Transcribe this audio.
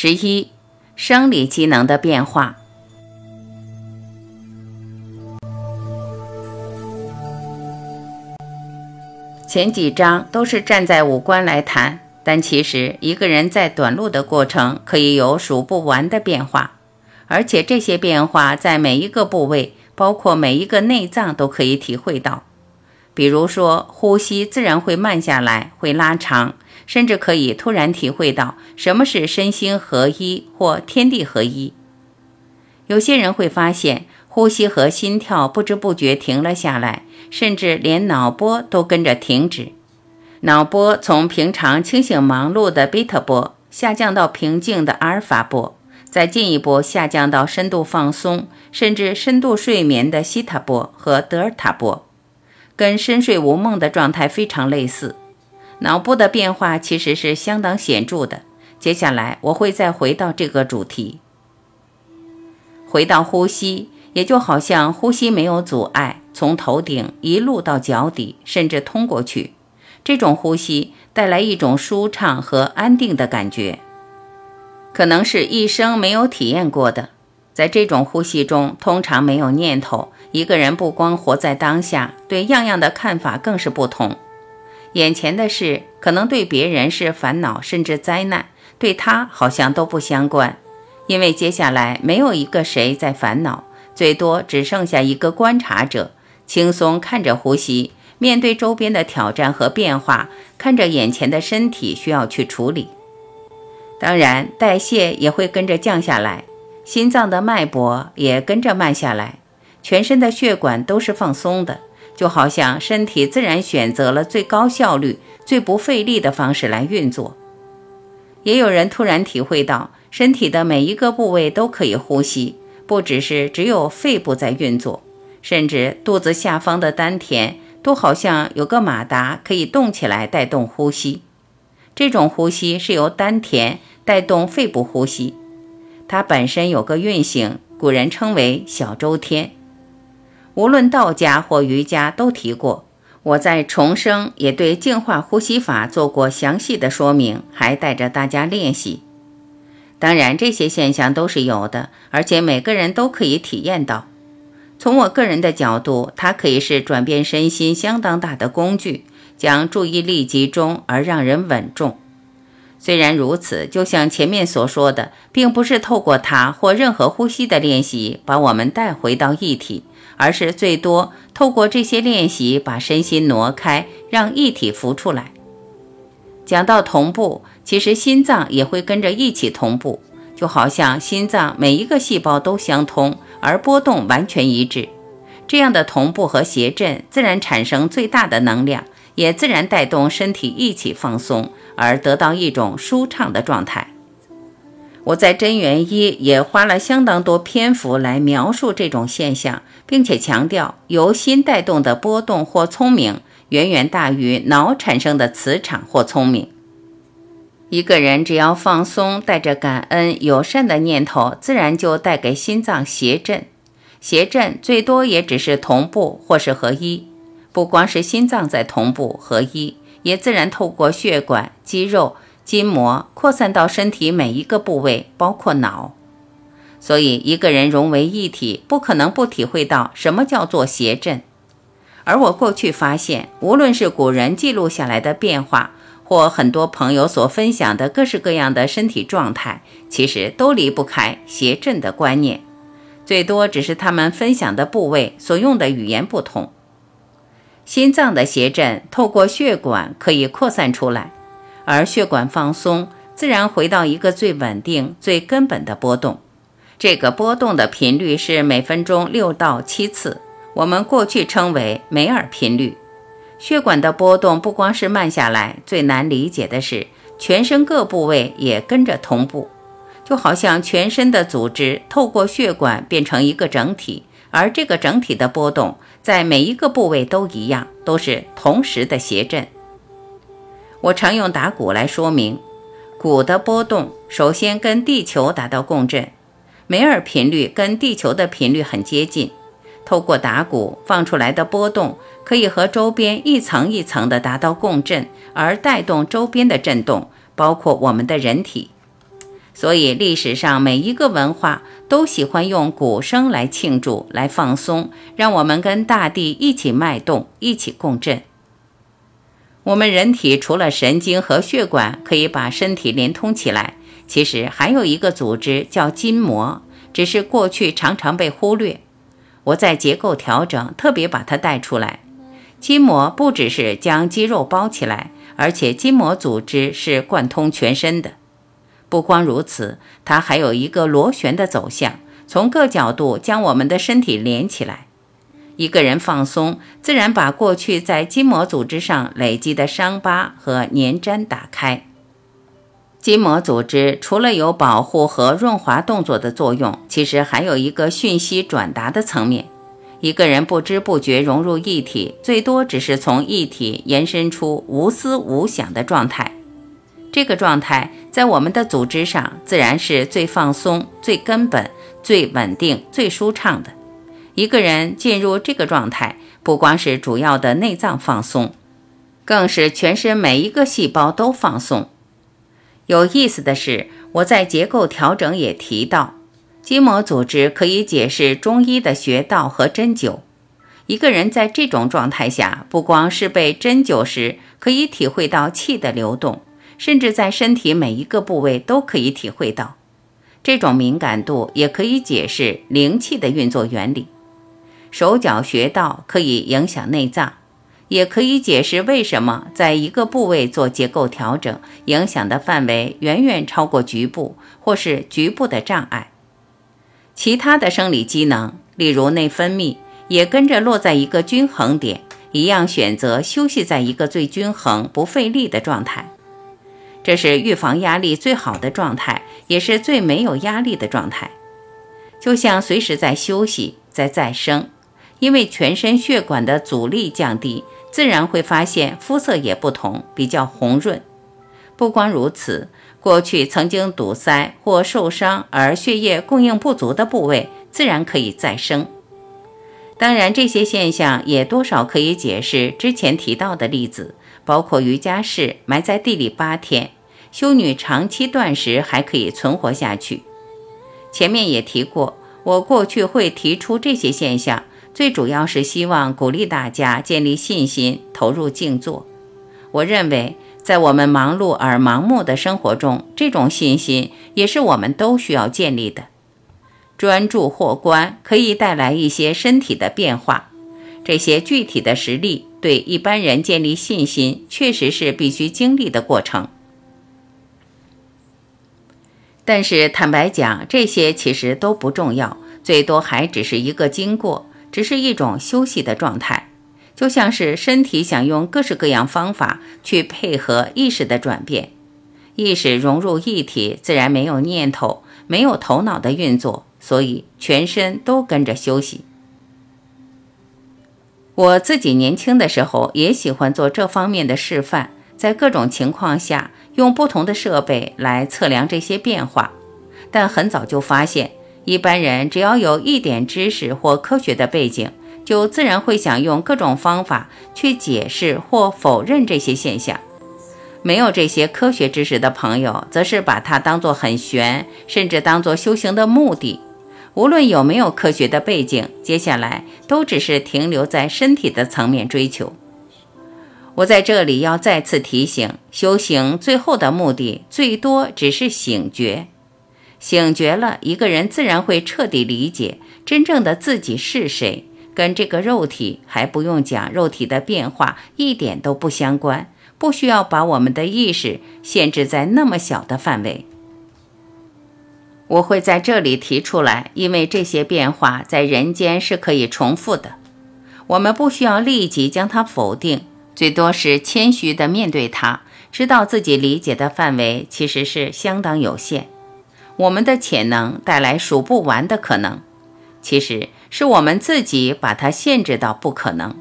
十一，生理机能的变化。前几章都是站在五官来谈，但其实一个人在短路的过程可以有数不完的变化，而且这些变化在每一个部位，包括每一个内脏都可以体会到。比如说，呼吸自然会慢下来，会拉长。甚至可以突然体会到什么是身心合一或天地合一。有些人会发现呼吸和心跳不知不觉停了下来，甚至连脑波都跟着停止。脑波从平常清醒忙碌的贝塔波下降到平静的阿尔法波，再进一步下降到深度放松甚至深度睡眠的西塔波和德尔塔波，跟深睡无梦的状态非常类似。脑部的变化其实是相当显著的。接下来我会再回到这个主题，回到呼吸，也就好像呼吸没有阻碍，从头顶一路到脚底，甚至通过去。这种呼吸带来一种舒畅和安定的感觉，可能是一生没有体验过的。在这种呼吸中，通常没有念头，一个人不光活在当下，对样样的看法更是不同。眼前的事可能对别人是烦恼甚至灾难，对他好像都不相关，因为接下来没有一个谁在烦恼，最多只剩下一个观察者，轻松看着呼吸，面对周边的挑战和变化，看着眼前的身体需要去处理。当然，代谢也会跟着降下来，心脏的脉搏也跟着慢下来，全身的血管都是放松的。就好像身体自然选择了最高效率、最不费力的方式来运作。也有人突然体会到，身体的每一个部位都可以呼吸，不只是只有肺部在运作，甚至肚子下方的丹田都好像有个马达可以动起来带动呼吸。这种呼吸是由丹田带动肺部呼吸，它本身有个运行，古人称为小周天。无论道家或瑜伽都提过，我在重生也对净化呼吸法做过详细的说明，还带着大家练习。当然，这些现象都是有的，而且每个人都可以体验到。从我个人的角度，它可以是转变身心相当大的工具，将注意力集中而让人稳重。虽然如此，就像前面所说的，并不是透过它或任何呼吸的练习把我们带回到一体。而是最多透过这些练习，把身心挪开，让一体浮出来。讲到同步，其实心脏也会跟着一起同步，就好像心脏每一个细胞都相通，而波动完全一致。这样的同步和谐振，自然产生最大的能量，也自然带动身体一起放松，而得到一种舒畅的状态。我在真元一也花了相当多篇幅来描述这种现象，并且强调由心带动的波动或聪明，远远大于脑产生的磁场或聪明。一个人只要放松，带着感恩、友善的念头，自然就带给心脏谐振。谐振最多也只是同步或是合一，不光是心脏在同步合一，也自然透过血管、肌肉。筋膜扩散到身体每一个部位，包括脑，所以一个人融为一体，不可能不体会到什么叫做谐振。而我过去发现，无论是古人记录下来的变化，或很多朋友所分享的各式各样的身体状态，其实都离不开谐振的观念，最多只是他们分享的部位所用的语言不同。心脏的谐振透过血管可以扩散出来。而血管放松，自然回到一个最稳定、最根本的波动。这个波动的频率是每分钟六到七次，我们过去称为梅尔频率。血管的波动不光是慢下来，最难理解的是，全身各部位也跟着同步，就好像全身的组织透过血管变成一个整体，而这个整体的波动在每一个部位都一样，都是同时的谐振。我常用打鼓来说明，鼓的波动首先跟地球达到共振，梅尔频率跟地球的频率很接近，透过打鼓放出来的波动可以和周边一层一层的达到共振，而带动周边的震动，包括我们的人体。所以历史上每一个文化都喜欢用鼓声来庆祝、来放松，让我们跟大地一起脉动、一起共振。我们人体除了神经和血管可以把身体连通起来，其实还有一个组织叫筋膜，只是过去常常被忽略。我在结构调整特别把它带出来。筋膜不只是将肌肉包起来，而且筋膜组织是贯通全身的。不光如此，它还有一个螺旋的走向，从各角度将我们的身体连起来。一个人放松，自然把过去在筋膜组织上累积的伤疤和粘粘打开。筋膜组织除了有保护和润滑动作的作用，其实还有一个讯息转达的层面。一个人不知不觉融入一体，最多只是从一体延伸出无思无想的状态。这个状态在我们的组织上自然是最放松、最根本、最稳定、最舒畅的。一个人进入这个状态，不光是主要的内脏放松，更是全身每一个细胞都放松。有意思的是，我在结构调整也提到，筋膜组织可以解释中医的穴道和针灸。一个人在这种状态下，不光是被针灸时可以体会到气的流动。甚至在身体每一个部位都可以体会到，这种敏感度也可以解释灵气的运作原理。手脚穴道可以影响内脏，也可以解释为什么在一个部位做结构调整，影响的范围远远超过局部或是局部的障碍。其他的生理机能，例如内分泌，也跟着落在一个均衡点，一样选择休息在一个最均衡、不费力的状态。这是预防压力最好的状态，也是最没有压力的状态，就像随时在休息，在再生。因为全身血管的阻力降低，自然会发现肤色也不同，比较红润。不光如此，过去曾经堵塞或受伤而血液供应不足的部位，自然可以再生。当然，这些现象也多少可以解释之前提到的例子，包括瑜伽士埋在地里八天。修女长期断食还可以存活下去。前面也提过，我过去会提出这些现象，最主要是希望鼓励大家建立信心，投入静坐。我认为，在我们忙碌而盲目的生活中，这种信心也是我们都需要建立的。专注或观可以带来一些身体的变化，这些具体的实例对一般人建立信心，确实是必须经历的过程。但是坦白讲，这些其实都不重要，最多还只是一个经过，只是一种休息的状态。就像是身体想用各式各样方法去配合意识的转变，意识融入一体，自然没有念头，没有头脑的运作，所以全身都跟着休息。我自己年轻的时候也喜欢做这方面的示范，在各种情况下。用不同的设备来测量这些变化，但很早就发现，一般人只要有一点知识或科学的背景，就自然会想用各种方法去解释或否认这些现象。没有这些科学知识的朋友，则是把它当作很玄，甚至当作修行的目的。无论有没有科学的背景，接下来都只是停留在身体的层面追求。我在这里要再次提醒：修行最后的目的，最多只是醒觉。醒觉了，一个人自然会彻底理解真正的自己是谁，跟这个肉体还不用讲，肉体的变化一点都不相关，不需要把我们的意识限制在那么小的范围。我会在这里提出来，因为这些变化在人间是可以重复的，我们不需要立即将它否定。最多是谦虚地面对它，知道自己理解的范围其实是相当有限。我们的潜能带来数不完的可能，其实是我们自己把它限制到不可能。